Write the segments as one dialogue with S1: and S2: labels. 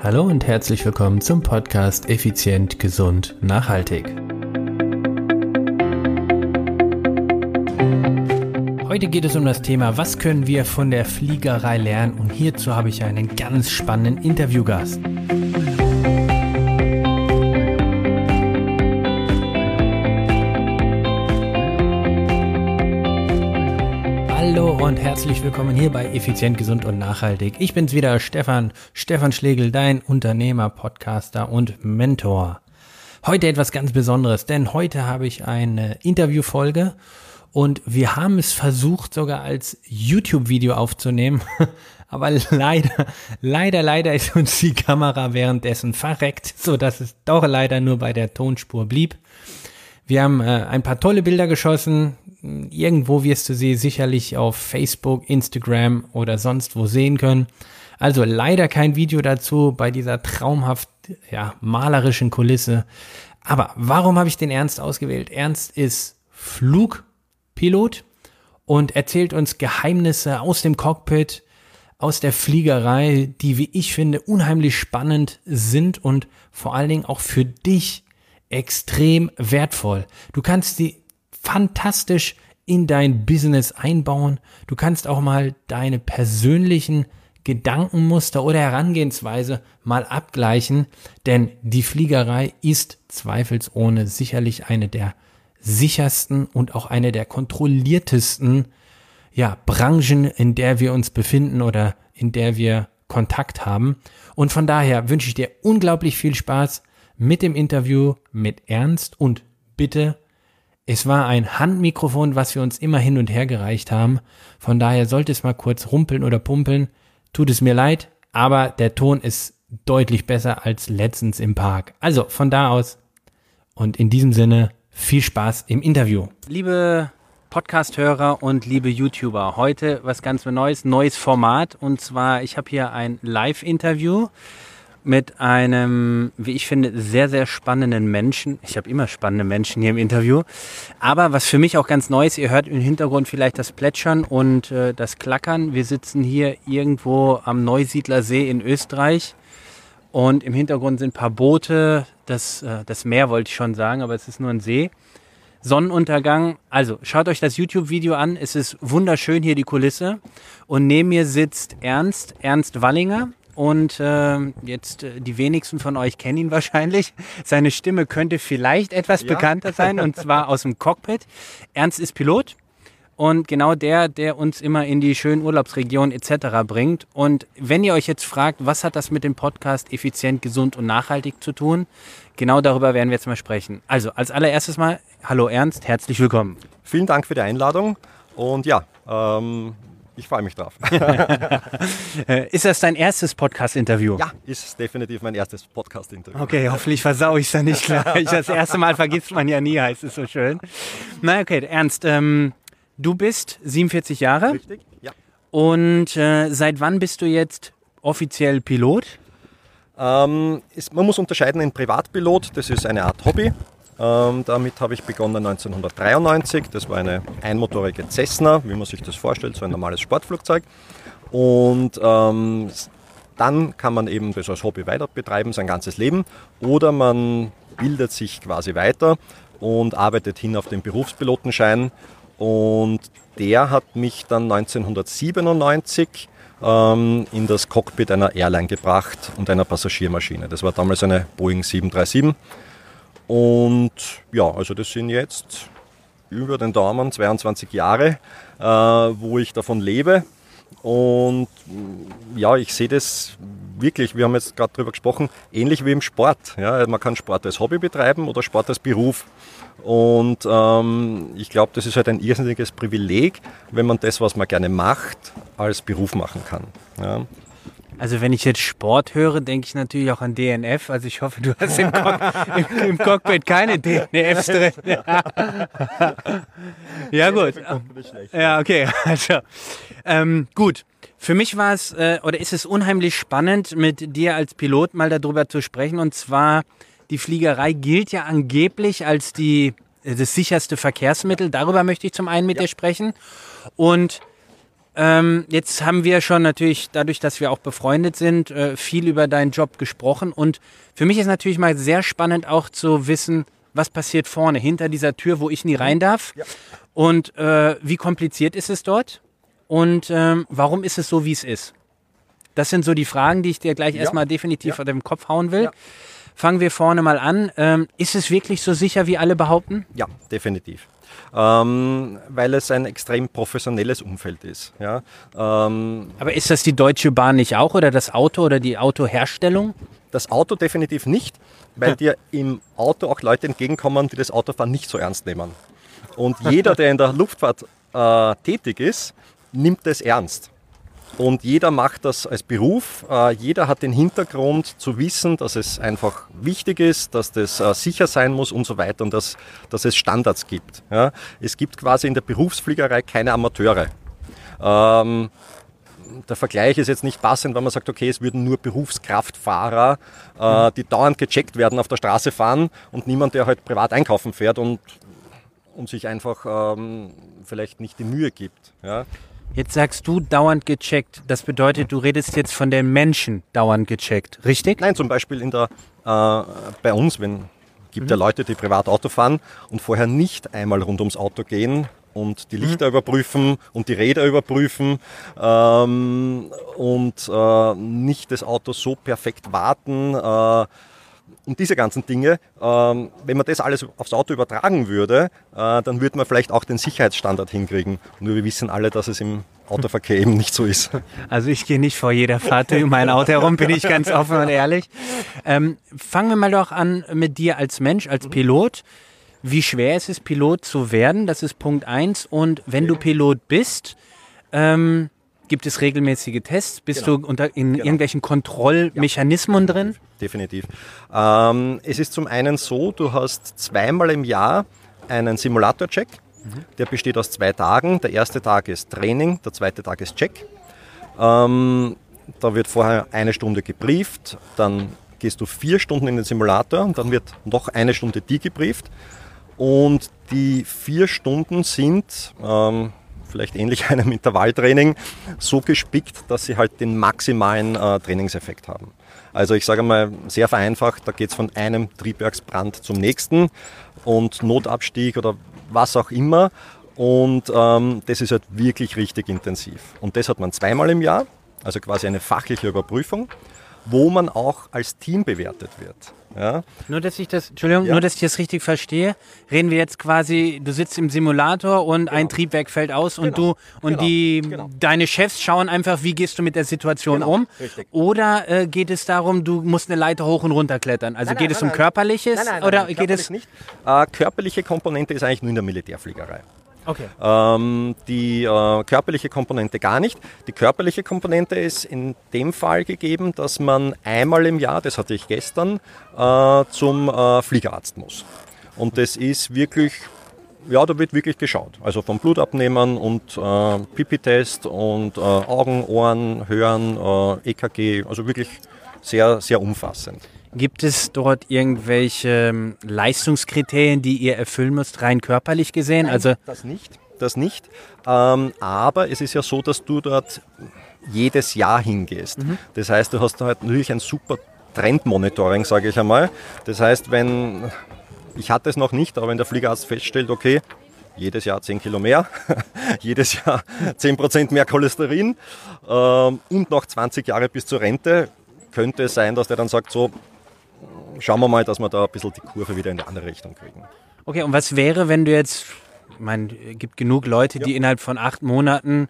S1: Hallo und herzlich willkommen zum Podcast Effizient, Gesund, Nachhaltig. Heute geht es um das Thema, was können wir von der Fliegerei lernen und hierzu habe ich einen ganz spannenden Interviewgast. Und herzlich willkommen hier bei Effizient, Gesund und Nachhaltig. Ich bin's wieder, Stefan, Stefan Schlegel, dein Unternehmer, Podcaster und Mentor. Heute etwas ganz Besonderes, denn heute habe ich eine Interviewfolge und wir haben es versucht sogar als YouTube-Video aufzunehmen, aber leider, leider, leider ist uns die Kamera währenddessen verreckt, so dass es doch leider nur bei der Tonspur blieb. Wir haben äh, ein paar tolle Bilder geschossen. Irgendwo wirst du sie sicherlich auf Facebook, Instagram oder sonst wo sehen können. Also leider kein Video dazu bei dieser traumhaft ja, malerischen Kulisse. Aber warum habe ich den Ernst ausgewählt? Ernst ist Flugpilot und erzählt uns Geheimnisse aus dem Cockpit, aus der Fliegerei, die, wie ich finde, unheimlich spannend sind und vor allen Dingen auch für dich extrem wertvoll. Du kannst sie fantastisch in dein Business einbauen. Du kannst auch mal deine persönlichen Gedankenmuster oder Herangehensweise mal abgleichen, denn die Fliegerei ist zweifelsohne sicherlich eine der sichersten und auch eine der kontrolliertesten ja, Branchen, in der wir uns befinden oder in der wir Kontakt haben. Und von daher wünsche ich dir unglaublich viel Spaß mit dem Interview mit Ernst und bitte, es war ein Handmikrofon, was wir uns immer hin und her gereicht haben. Von daher sollte es mal kurz rumpeln oder pumpen. Tut es mir leid, aber der Ton ist deutlich besser als letztens im Park. Also von da aus und in diesem Sinne viel Spaß im Interview. Liebe Podcast-Hörer und liebe YouTuber, heute was ganz Neues, neues Format und zwar ich habe hier ein Live-Interview mit einem, wie ich finde, sehr, sehr spannenden Menschen. Ich habe immer spannende Menschen hier im Interview. Aber was für mich auch ganz neu ist, ihr hört im Hintergrund vielleicht das Plätschern und äh, das Klackern. Wir sitzen hier irgendwo am Neusiedler See in Österreich. Und im Hintergrund sind ein paar Boote. Das, äh, das Meer wollte ich schon sagen, aber es ist nur ein See. Sonnenuntergang. Also schaut euch das YouTube-Video an. Es ist wunderschön hier die Kulisse. Und neben mir sitzt Ernst, Ernst Wallinger und äh, jetzt äh, die wenigsten von euch kennen ihn wahrscheinlich. Seine Stimme könnte vielleicht etwas ja. bekannter sein und zwar aus dem Cockpit. Ernst ist Pilot und genau der, der uns immer in die schönen Urlaubsregionen etc. bringt. Und wenn ihr euch jetzt fragt, was hat das mit dem Podcast effizient, gesund und nachhaltig zu tun, genau darüber werden wir jetzt mal sprechen. Also als allererstes mal, hallo Ernst, herzlich willkommen.
S2: Vielen Dank für die Einladung und ja, ähm, ich freue mich drauf.
S1: ist das dein erstes Podcast-Interview?
S2: Ja, ist definitiv mein erstes Podcast-Interview.
S1: Okay, hoffentlich versau ich es dann nicht gleich. Das erste Mal vergisst man ja nie, heißt es so schön. Na okay, Ernst, ähm, du bist 47 Jahre. Richtig, ja. Und äh, seit wann bist du jetzt offiziell Pilot?
S2: Ähm, ist, man muss unterscheiden in Privatpilot, das ist eine Art Hobby. Ähm, damit habe ich begonnen 1993. Das war eine einmotorige Cessna, wie man sich das vorstellt, so ein normales Sportflugzeug. Und ähm, dann kann man eben das als Hobby weiter betreiben, sein ganzes Leben. Oder man bildet sich quasi weiter und arbeitet hin auf den Berufspilotenschein. Und der hat mich dann 1997 ähm, in das Cockpit einer Airline gebracht und einer Passagiermaschine. Das war damals eine Boeing 737. Und ja, also das sind jetzt über den Daumen 22 Jahre, äh, wo ich davon lebe. Und ja, ich sehe das wirklich, wir haben jetzt gerade darüber gesprochen, ähnlich wie im Sport. Ja, man kann Sport als Hobby betreiben oder Sport als Beruf. Und ähm, ich glaube, das ist halt ein irrsinniges Privileg, wenn man das, was man gerne macht, als Beruf machen kann. Ja.
S1: Also wenn ich jetzt Sport höre, denke ich natürlich auch an DNF. Also ich hoffe, du hast im, Cock im, im Cockpit keine DNFs drin. ja gut. Ja, okay. Also ähm, gut. Für mich war es äh, oder ist es unheimlich spannend, mit dir als Pilot mal darüber zu sprechen. Und zwar die Fliegerei gilt ja angeblich als die das sicherste Verkehrsmittel. Darüber möchte ich zum einen mit ja. dir sprechen. Und ähm, jetzt haben wir schon natürlich, dadurch, dass wir auch befreundet sind, äh, viel über deinen Job gesprochen. Und für mich ist natürlich mal sehr spannend auch zu wissen, was passiert vorne, hinter dieser Tür, wo ich nie rein darf. Ja. Und äh, wie kompliziert ist es dort? Und ähm, warum ist es so, wie es ist? Das sind so die Fragen, die ich dir gleich ja. erstmal definitiv ja. auf den Kopf hauen will. Ja. Fangen wir vorne mal an. Ähm, ist es wirklich so sicher, wie alle behaupten?
S2: Ja, definitiv. Ähm, weil es ein extrem professionelles Umfeld ist. Ja?
S1: Ähm, Aber ist das die Deutsche Bahn nicht auch oder das Auto oder die Autoherstellung?
S2: Das Auto definitiv nicht, weil dir im Auto auch Leute entgegenkommen, die das Autofahren nicht so ernst nehmen. Und jeder, der in der Luftfahrt äh, tätig ist, nimmt es ernst. Und jeder macht das als Beruf. Äh, jeder hat den Hintergrund zu wissen, dass es einfach wichtig ist, dass das äh, sicher sein muss und so weiter und dass, dass es Standards gibt. Ja? Es gibt quasi in der Berufsfliegerei keine Amateure. Ähm, der Vergleich ist jetzt nicht passend, wenn man sagt, okay, es würden nur Berufskraftfahrer, äh, die dauernd gecheckt werden, auf der Straße fahren und niemand, der halt privat einkaufen fährt und, und sich einfach ähm, vielleicht nicht die Mühe gibt. Ja.
S1: Jetzt sagst du dauernd gecheckt. Das bedeutet, du redest jetzt von den Menschen dauernd gecheckt, richtig?
S2: Nein, zum Beispiel in der, äh, bei uns, wenn gibt mhm. ja Leute, die privat Auto fahren und vorher nicht einmal rund ums Auto gehen und die Lichter mhm. überprüfen und die Räder überprüfen ähm, und äh, nicht das Auto so perfekt warten. Äh, und diese ganzen Dinge, ähm, wenn man das alles aufs Auto übertragen würde, äh, dann würde man vielleicht auch den Sicherheitsstandard hinkriegen. Nur wir wissen alle, dass es im Autoverkehr eben nicht so ist.
S1: Also ich gehe nicht vor jeder Fahrt um mein Auto herum, bin ich ganz offen und ehrlich. Ähm, fangen wir mal doch an mit dir als Mensch, als Pilot. Wie schwer ist es, Pilot zu werden? Das ist Punkt eins. Und wenn du Pilot bist, ähm, Gibt es regelmäßige Tests? Bist genau. du unter, in genau. irgendwelchen Kontrollmechanismen ja, drin?
S2: Definitiv. Ähm, es ist zum einen so, du hast zweimal im Jahr einen Simulator-Check. Mhm. Der besteht aus zwei Tagen. Der erste Tag ist Training, der zweite Tag ist Check. Ähm, da wird vorher eine Stunde gebrieft, dann gehst du vier Stunden in den Simulator und dann wird noch eine Stunde die gebrieft. Und die vier Stunden sind, ähm, vielleicht ähnlich einem Intervalltraining, so gespickt, dass sie halt den maximalen äh, Trainingseffekt haben. Also ich sage mal sehr vereinfacht, da geht es von einem Triebwerksbrand zum nächsten und Notabstieg oder was auch immer. Und ähm, das ist halt wirklich richtig intensiv. Und das hat man zweimal im Jahr, also quasi eine fachliche Überprüfung, wo man auch als Team bewertet wird. Ja.
S1: Nur, dass ich das, Entschuldigung, ja. nur, dass ich das richtig verstehe, reden wir jetzt quasi, du sitzt im Simulator und genau. ein Triebwerk fällt aus und genau. du und genau. die, genau. deine Chefs schauen einfach, wie gehst du mit der Situation genau. um? Richtig. Oder äh, geht es darum, du musst eine Leiter hoch und runter klettern? Also nein, geht nein, es um nein, körperliches nein, nein, oder geht es?
S2: Nicht. Äh, körperliche Komponente ist eigentlich nur in der Militärfliegerei. Okay. Ähm, die äh, körperliche Komponente gar nicht. Die körperliche Komponente ist in dem Fall gegeben, dass man einmal im Jahr, das hatte ich gestern, äh, zum äh, Fliegerarzt muss. Und das ist wirklich ja, da wird wirklich geschaut. Also vom Blutabnehmen und äh, Pipi-Test und äh, Augen, Ohren, Hören, äh, EKG, also wirklich sehr, sehr umfassend.
S1: Gibt es dort irgendwelche ähm, Leistungskriterien, die ihr erfüllen müsst, rein körperlich gesehen?
S2: Nein, also das nicht. Das nicht. Ähm, aber es ist ja so, dass du dort jedes Jahr hingehst. Mhm. Das heißt, du hast halt natürlich ein super Trendmonitoring, sage ich einmal. Das heißt, wenn, ich hatte es noch nicht, aber wenn der Fliegerarzt feststellt, okay, jedes Jahr 10 Kilo mehr, jedes Jahr 10 Prozent mehr Cholesterin ähm, und noch 20 Jahre bis zur Rente, könnte es sein, dass der dann sagt, so, schauen wir mal, dass wir da ein bisschen die Kurve wieder in die andere Richtung kriegen.
S1: Okay, und was wäre, wenn du jetzt, ich meine, es gibt genug Leute, die innerhalb von acht Monaten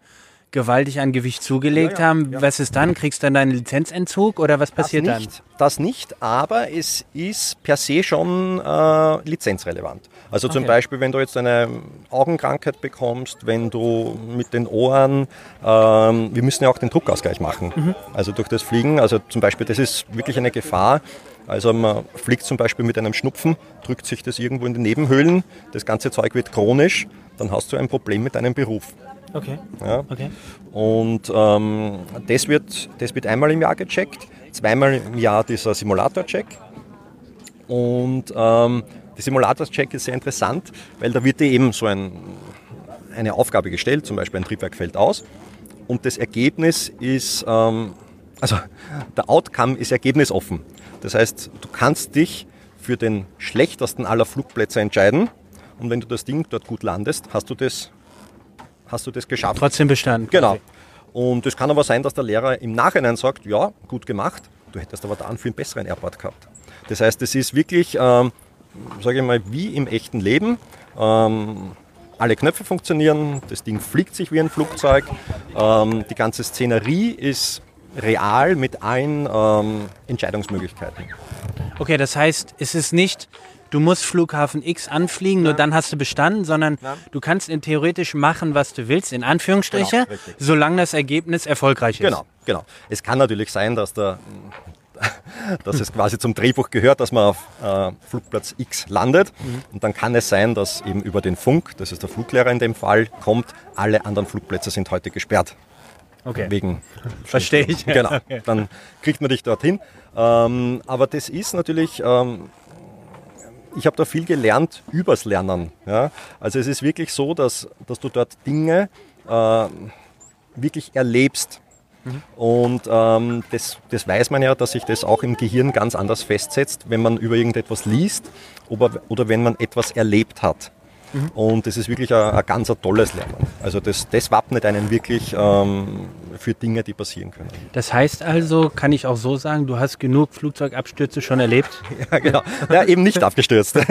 S1: gewaltig an Gewicht zugelegt ja, ja, haben. Ja. Was ist dann? Kriegst du dann deinen Lizenzentzug oder was passiert
S2: das nicht,
S1: dann?
S2: Das nicht, aber es ist per se schon äh, lizenzrelevant. Also zum okay. Beispiel, wenn du jetzt eine Augenkrankheit bekommst, wenn du mit den Ohren, ähm, wir müssen ja auch den Druckausgleich machen. Mhm. Also durch das Fliegen, also zum Beispiel, das ist wirklich eine Gefahr. Also man fliegt zum Beispiel mit einem Schnupfen, drückt sich das irgendwo in die Nebenhöhlen, das ganze Zeug wird chronisch, dann hast du ein Problem mit deinem Beruf.
S1: Okay.
S2: Ja. okay. Und ähm, das, wird, das wird einmal im Jahr gecheckt, zweimal im Jahr dieser Simulator-Check. Und ähm, der Simulator-Check ist sehr interessant, weil da wird dir eben so ein, eine Aufgabe gestellt, zum Beispiel ein Triebwerk fällt aus. und das Ergebnis ist, ähm, also der Outcome ist ergebnisoffen. Das heißt, du kannst dich für den schlechtesten aller Flugplätze entscheiden und wenn du das Ding dort gut landest, hast du das, hast du das geschafft.
S1: Trotzdem bestanden.
S2: Genau. Und es kann aber sein, dass der Lehrer im Nachhinein sagt, ja, gut gemacht, du hättest aber da einen viel besseren Airport gehabt. Das heißt, es ist wirklich, ähm, sage ich mal, wie im echten Leben. Ähm, alle Knöpfe funktionieren, das Ding fliegt sich wie ein Flugzeug, ähm, die ganze Szenerie ist real mit allen ähm, Entscheidungsmöglichkeiten.
S1: Okay, das heißt, es ist nicht, du musst Flughafen X anfliegen, nur dann hast du bestanden, sondern
S2: Nein.
S1: du kannst in theoretisch machen, was du willst, in Anführungsstriche,
S2: Genau,
S1: solange das Ergebnis erfolgreich ist.
S2: Genau, genau. Es kann natürlich sein, dass, der, dass es quasi zum Drehbuch gehört, dass man auf äh, Flugplatz X landet. Und dann kann es sein, dass eben über den Funk, das ist der Fluglehrer in dem Fall, kommt, alle anderen Flugplätze sind heute gesperrt.
S1: Okay.
S2: Wegen
S1: Verstehe ich.
S2: Genau,
S1: Okay.
S2: dann kriegt man dich dorthin. Ähm, aber das ist natürlich, ähm, ich habe da viel gelernt übers Lernen. Ja? Also es ist wirklich so, dass, dass du dort Dinge äh, wirklich erlebst. Und ähm, das, das weiß man ja, dass sich das auch im Gehirn ganz anders festsetzt, wenn man über irgendetwas liest oder, oder wenn man etwas erlebt hat. Und das ist wirklich ein, ein ganz ein tolles Lernen. Also das, das wappnet einen wirklich ähm, für Dinge, die passieren können.
S1: Das heißt also, kann ich auch so sagen, du hast genug Flugzeugabstürze schon erlebt?
S2: Ja, genau. Ja, eben nicht abgestürzt. nicht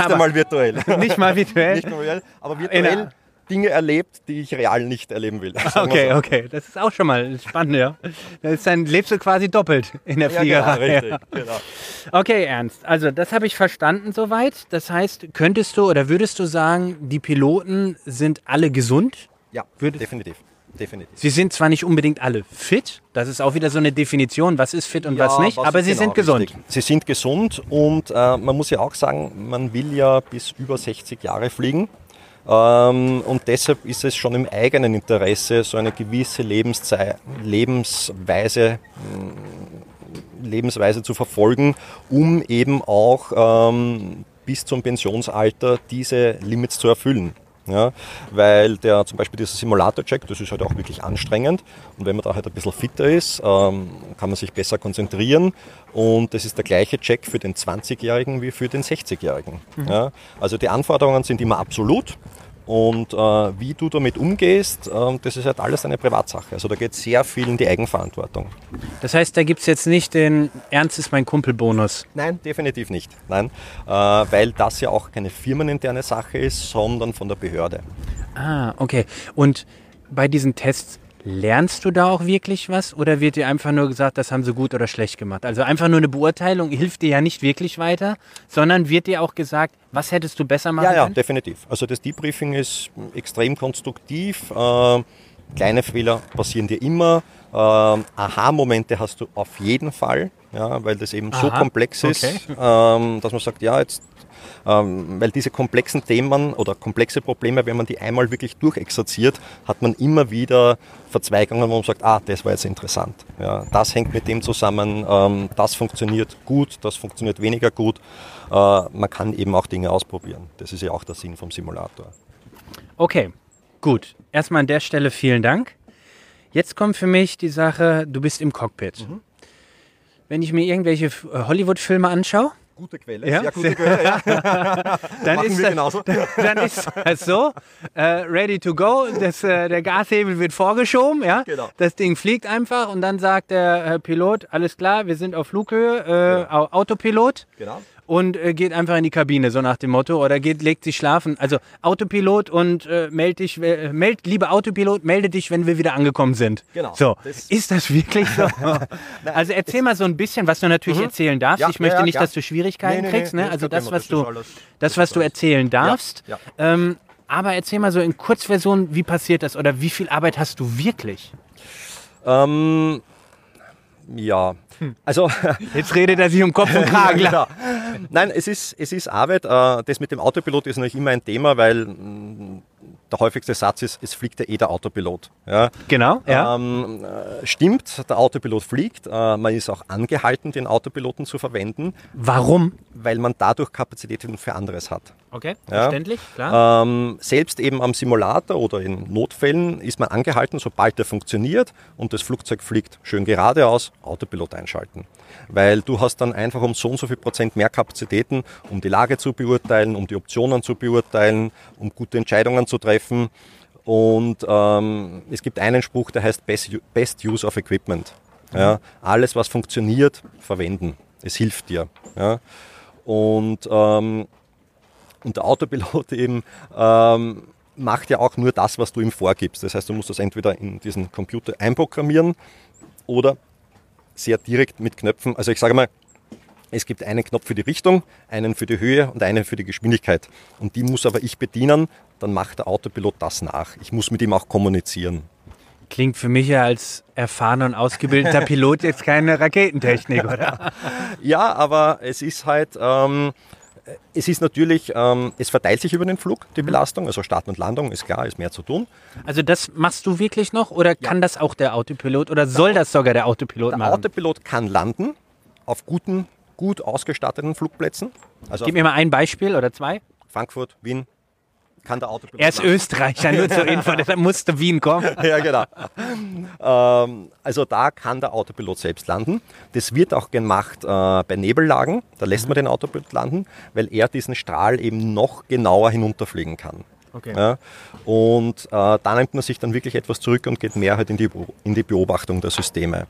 S1: aber-
S2: einmal virtuell.
S1: Nicht mal virtuell?
S2: Nicht virtuell, aber virtuell Dinge erlebt, die ich real nicht erleben will.
S1: Okay,
S2: so.
S1: okay, das ist auch schon mal spannend, ja. Dann lebst du quasi doppelt in der
S2: Ja, genau, richtig. Genau.
S1: Okay, Ernst. Also das habe ich verstanden soweit. Das heißt, könntest du oder würdest du sagen, die Piloten sind alle gesund?
S2: Ja,
S1: Würde-
S2: definitiv. definitiv.
S1: Sie sind zwar nicht unbedingt alle fit, das ist auch wieder so eine Definition, was ist fit und was nicht, aber
S2: ist
S1: sie
S2: genau
S1: sind gesund.
S2: richtig. Sie sind gesund und äh, man muss ja auch sagen, man will ja bis über 60 Jahre fliegen. Ähm, und deshalb ist es schon im eigenen Interesse, so eine gewisse Lebenszei Lebensweise, mh, Lebensweise zu verfolgen, um eben auch ähm, bis zum Pensionsalter diese Limits zu erfüllen. Ja, weil der zum Beispiel dieser Simulator-Check, das ist halt auch wirklich anstrengend. Und wenn man da halt ein bisschen fitter ist, ähm, kann man sich besser konzentrieren. Und das ist der gleiche Check für den 20-Jährigen wie für den 60-Jährigen. Ja, also die Anforderungen sind immer absolut. Und äh, wie du damit umgehst, ähm, das ist halt alles eine Privatsache. Also da geht sehr viel in die Eigenverantwortung.
S1: Das heißt, da gibt es jetzt nicht den Ernst ist mein Kumpel-Bonus.
S2: Nein, definitiv nicht. Nein, äh, weil das ja auch keine firmeninterne Sache ist, sondern von der Behörde.
S1: Ah, okay. Und bei diesen Tests lernst du da auch wirklich was oder wird dir einfach nur gesagt, das haben sie gut oder schlecht gemacht? Also einfach nur eine Beurteilung hilft dir ja nicht wirklich weiter, sondern wird dir auch gesagt, was hättest du besser machen
S2: Ja, ja,
S1: können?
S2: definitiv. Also das Debriefing ist extrem konstruktiv. Äh, kleine Fehler passieren dir immer. Äh, Aha-Momente hast du auf jeden Fall, ja, weil das eben so
S1: Aha,
S2: komplex ist,
S1: okay.
S2: ähm, dass man sagt, ja, jetzt, ähm, weil diese komplexen Themen oder komplexe Probleme, wenn man die einmal wirklich durchexerziert, hat man immer wieder Verzweigungen, wo man sagt, ah, das war jetzt interessant. Ja, das hängt mit dem zusammen, ähm, das funktioniert gut, das funktioniert weniger gut. Äh, man kann eben auch Dinge ausprobieren. Das ist ja auch der Sinn vom Simulator.
S1: Okay, gut. Erstmal an der Stelle vielen Dank. Jetzt kommt für mich die Sache, du bist im Cockpit.
S2: Mhm.
S1: Wenn ich mir irgendwelche äh, Hollywood-Filme anschaue,
S2: Gute Quelle,
S1: Ja?
S2: sehr gute Quelle. Ja.
S1: dann ist, das, dann ist das so, äh, ready to go, das, äh, der Gashebel wird vorgeschoben, ja?
S2: Genau.
S1: das Ding fliegt einfach und dann sagt der äh, Pilot, alles klar, wir sind auf Flughöhe, äh, Au- Autopilot
S2: Genau.
S1: Und äh, geht einfach in die Kabine, so nach dem Motto, oder geht, legt sich schlafen. Also Autopilot und äh, meld dich, äh, meld, lieber Autopilot, melde dich, wenn wir wieder angekommen sind.
S2: Genau.
S1: So,
S2: Das-
S1: ist das wirklich so? also erzähl mal so ein bisschen, was du natürlich erzählen darfst.
S2: Mhm. Ja,
S1: ich möchte
S2: ja,
S1: nicht,
S2: ja.
S1: dass du Schwierigkeiten
S2: Nee, nee,
S1: kriegst, ne?
S2: nee,
S1: Also das, was du,
S2: alles-
S1: das, was du erzählen darfst. Ähm, aber erzähl mal so in Kurzversion, wie passiert das oder wie viel Arbeit hast du wirklich?
S2: Ähm, ja, also
S1: Jetzt redet er sich um Kopf und Kragen.
S2: genau. Nein, es ist, es ist Arbeit. Äh, Das mit dem Autopilot ist natürlich immer ein Thema, weil mh, der häufigste Satz ist, es fliegt ja eh der Autopilot. Ja.
S1: Genau, ja.
S2: Ähm, äh, stimmt, der Autopilot fliegt. Äh, man ist auch angehalten, den Autopiloten zu verwenden,
S1: Warum?
S2: weil man dadurch Kapazitäten für anderes hat.
S1: Okay,
S2: Ja.
S1: verständlich, klar.
S2: Ähm, selbst eben am Simulator oder in Notfällen ist man angehalten, sobald der funktioniert und das Flugzeug fliegt schön geradeaus, Autopilot einschalten. Weil du hast dann einfach um so und so viel Prozent mehr Kapazitäten, um die Lage zu beurteilen, um die Optionen zu beurteilen, um gute Entscheidungen zu treffen. Und ähm, es gibt einen Spruch, der heißt Best, Best Use of Equipment. Ja, alles, was funktioniert, verwenden. Es hilft dir. Ja. Und ähm, und der Autopilot eben ähm, macht ja auch nur das, was du ihm vorgibst. Das heißt, du musst das entweder in diesen Computer einprogrammieren oder sehr direkt mit Knöpfen. Also ich sage mal, es gibt einen Knopf für die Richtung, einen für die Höhe und einen für die Geschwindigkeit. Und die muss aber ich bedienen, dann macht der Autopilot das nach. Ich muss mit ihm auch kommunizieren.
S1: Klingt für mich ja als erfahrener und ausgebildeter Pilot jetzt keine Raketentechnik, oder?
S2: Ja, aber es ist halt, ähm, es ist natürlich, ähm, es verteilt sich über den Flug, die Belastung. Also Start und Landung ist klar, ist mehr zu tun.
S1: Also das machst du wirklich noch oder kann das auch der Autopilot oder soll das sogar der Autopilot
S2: Der
S1: machen?
S2: Autopilot kann landen auf guten, gut ausgestatteten Flugplätzen. Also
S1: Gib mir mal ein Beispiel oder zwei.
S2: Frankfurt, Wien kann der Autopilot
S1: Er ist
S2: landen.
S1: Österreicher, nur zur Info, deshalb musste Wien kommen.
S2: ja, genau. ähm, also da kann der Autopilot selbst landen. Das wird auch gemacht äh, bei Nebellagen. Da lässt man den Autopilot landen, weil er diesen Strahl eben noch genauer hinunterfliegen kann.
S1: Okay.
S2: Ja, und äh, da nimmt man sich dann wirklich etwas zurück und geht mehr halt in die, in die Beobachtung der Systeme.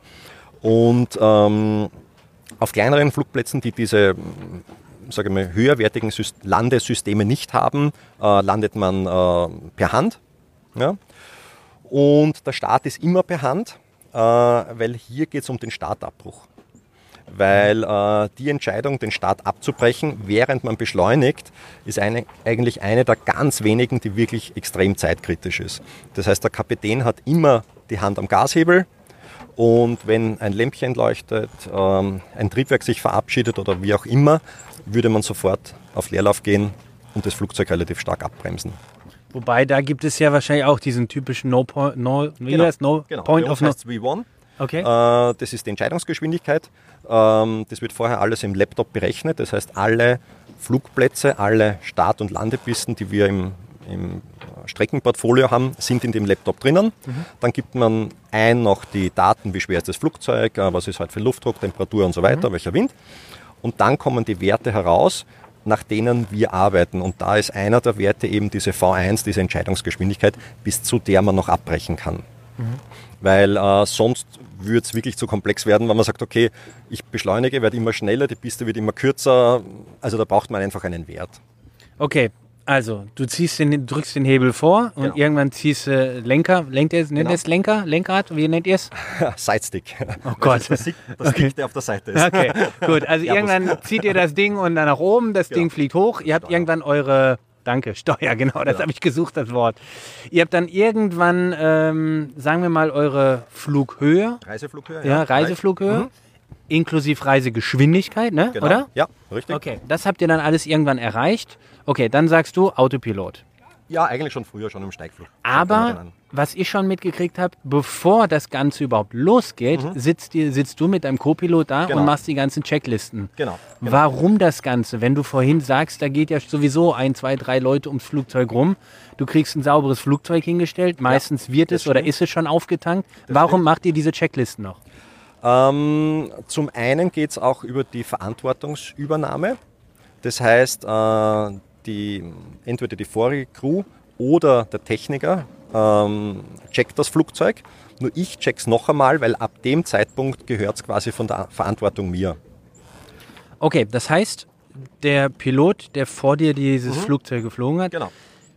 S2: Und ähm, auf kleineren Flugplätzen, die diese sage ich mal, höherwertigen Sys- Landesysteme nicht haben, äh, landet man äh, per Hand. Ja? Und der Start ist immer per Hand, äh, weil hier geht es um den Startabbruch. Weil die Entscheidung, den Start abzubrechen, während man beschleunigt, ist eine, eigentlich eine der ganz wenigen, die wirklich extrem zeitkritisch ist. Das heißt, der Kapitän hat immer die Hand am Gashebel und wenn ein Lämpchen leuchtet, ähm, ein Triebwerk sich verabschiedet oder wie auch immer, würde man sofort auf Leerlauf gehen und das Flugzeug relativ stark abbremsen.
S1: Wobei, da gibt es ja wahrscheinlich auch diesen typischen No, point, no, wie heißt no Point
S2: Bei
S1: of No.
S2: heißt's V1.
S1: Okay.
S2: Äh, das ist die Entscheidungsgeschwindigkeit. Ähm, das wird vorher alles im Laptop berechnet. Das heißt, alle Flugplätze, alle Start- und Landepisten, die wir im, im Streckenportfolio haben, sind in dem Laptop drinnen. Dann gibt man ein noch die Daten, wie schwer ist das Flugzeug, äh, was ist halt für Luftdruck, Temperatur und so weiter, welcher Wind. Und dann kommen die Werte heraus, nach denen wir arbeiten. Und da ist einer der Werte eben diese V1, diese Entscheidungsgeschwindigkeit, bis zu der man noch abbrechen kann. Weil äh, sonst würde es wirklich zu komplex werden, wenn man sagt, okay, ich beschleunige, werde immer schneller, die Piste wird immer kürzer. Also da braucht man einfach einen Wert.
S1: Okay, also du ziehst den, drückst den Hebel vor und
S2: Genau.
S1: irgendwann ziehst du Lenker, lenkt ihr es, nennt
S2: Genau.
S1: ihr es Lenker, Lenkrad, wie nennt ihr es?
S2: Sidestick.
S1: Oh Gott.
S2: Das der Stick, der Stick, der auf der Seite ist.
S1: Okay, gut. Also
S2: Ja,
S1: irgendwann zieht ihr das Ding und dann nach oben, das
S2: Genau.
S1: Ding fliegt hoch. Ihr habt
S2: Steuer.
S1: irgendwann eure, danke, Steuer, genau, das habe ich gesucht, das Wort. Ihr habt dann irgendwann, ähm, sagen wir mal, eure Flughöhe,
S2: Reiseflughöhe?
S1: ja, Reiseflughöhe,
S2: Mhm.
S1: Inklusive Reisegeschwindigkeit, ne?
S2: Genau.
S1: oder?
S2: Ja, richtig.
S1: Okay, das habt ihr dann alles irgendwann erreicht. Okay, dann sagst du Autopilot.
S2: Ja, eigentlich schon früher, schon im Steigflug.
S1: Aber was ich schon mitgekriegt habe, bevor das Ganze überhaupt losgeht, sitzt, dir, sitzt du mit deinem Co-Pilot da
S2: Mhm. Genau.
S1: und machst die ganzen Checklisten.
S2: Genau. genau.
S1: Warum das Ganze? Wenn du vorhin sagst, da geht ja sowieso ein, zwei, drei Leute ums Flugzeug rum, du kriegst ein sauberes Flugzeug hingestellt, meistens wird es
S2: das
S1: oder
S2: stimmt.
S1: ist es schon aufgetankt. Warum macht ihr diese Checklisten noch?
S2: Ähm, zum einen geht es auch über die Verantwortungsübernahme. Das heißt, äh, die, entweder die vorige Crew oder der Techniker ähm, checkt das Flugzeug. Nur ich check's noch einmal, weil ab dem Zeitpunkt gehört es quasi von der Verantwortung mir.
S1: Okay, das heißt, der Pilot, der vor dir dieses Flugzeug geflogen hat,
S2: Genau.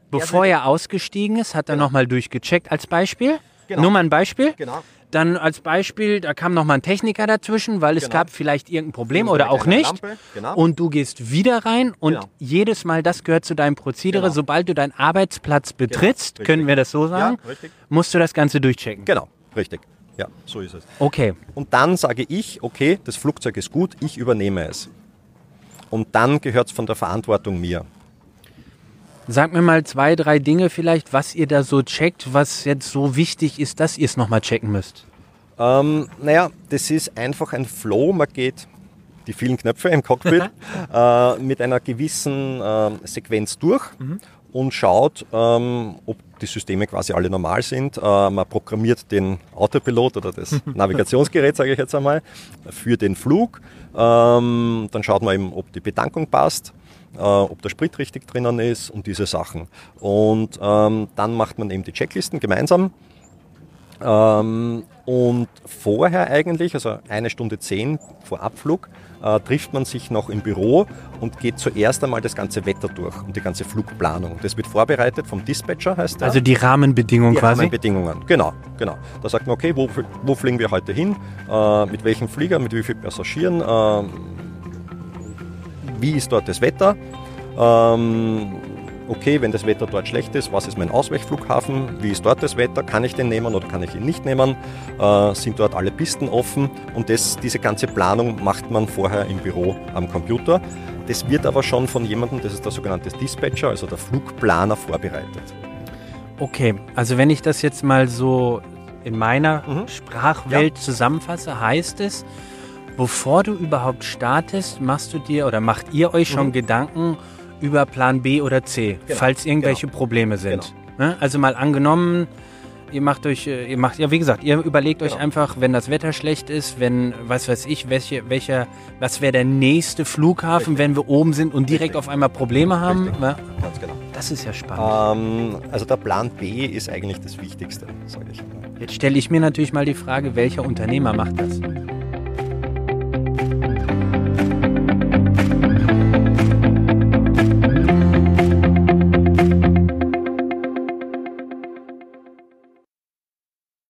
S1: bevor er ausgestiegen ist, hat er nochmal durchgecheckt als Beispiel.
S2: Genau.
S1: Nur mal ein Beispiel.
S2: Genau.
S1: Dann als Beispiel, da kam nochmal ein Techniker dazwischen, weil es
S2: Genau.
S1: gab vielleicht irgendein Problem oder auch nicht.
S2: Genau.
S1: Und du gehst wieder rein und
S2: Genau.
S1: jedes Mal, das gehört zu deinem Prozedere,
S2: Genau.
S1: sobald du deinen Arbeitsplatz betrittst,
S2: richtig.
S1: können wir das so sagen,
S2: Ja,
S1: musst du das Ganze durchchecken.
S2: Genau, richtig. Ja, so ist es.
S1: Okay,
S2: Und dann sage ich, okay, das Flugzeug ist gut, ich übernehme es. Und dann gehört es von der Verantwortung mir.
S1: Sag mir mal zwei, drei Dinge vielleicht, was ihr da so checkt, was jetzt so wichtig ist, dass ihr es nochmal checken müsst.
S2: Ähm, naja, das ist einfach ein Flow. Man geht die vielen Knöpfe im Cockpit äh, mit einer gewissen äh, Sequenz durch mhm. und schaut, ähm, ob die Systeme quasi alle normal sind. Äh, man programmiert den Autopilot oder das Navigationsgerät, sage ich jetzt einmal, für den Flug. Ähm, dann schaut man eben, ob die Bedankung passt. Äh, ob der Sprit richtig drinnen ist und diese Sachen. Und ähm, dann macht man eben die Checklisten gemeinsam. Ähm, und vorher eigentlich, also eine Stunde zehn vor Abflug, äh, trifft man sich noch im Büro und geht zuerst einmal das ganze Wetter durch und die ganze Flugplanung. Das wird vorbereitet vom Dispatcher, heißt
S1: der. Also die Rahmenbedingungen die quasi?
S2: Rahmenbedingungen, genau, genau. Da sagt man, okay, wo, wo fliegen wir heute hin, äh, mit welchem Flieger, mit wie vielen Passagieren, äh, wie ist dort das Wetter. Ähm, okay, wenn das Wetter dort schlecht ist, was ist mein Ausweichflughafen, wie ist dort das Wetter, kann ich den nehmen oder kann ich ihn nicht nehmen, äh, sind dort alle Pisten offen und das, diese ganze Planung macht man vorher im Büro am Computer. Das wird aber schon von jemandem, das ist der sogenannte Dispatcher, also der Flugplaner, vorbereitet.
S1: Okay, also wenn ich das jetzt mal so in meiner mhm. Sprachwelt ja. zusammenfasse, heißt es, bevor du überhaupt startest, machst du dir oder macht ihr euch schon mhm. Gedanken über Plan B oder C, genau. falls irgendwelche genau. Probleme sind. Genau. Ne? Also mal angenommen, ihr macht euch, äh, ihr macht, ja wie gesagt, ihr überlegt euch genau. einfach, wenn das Wetter schlecht ist, wenn, was weiß ich, welche, welcher, was wäre der nächste Flughafen, Richtig. wenn wir oben sind und direkt Richtig. auf einmal Probleme haben. Ne? Ganz genau. Das ist ja spannend.
S2: Ähm, also der Plan B ist eigentlich das Wichtigste, sage ich.
S1: Jetzt stelle ich mir natürlich mal die Frage, welcher Unternehmer macht das?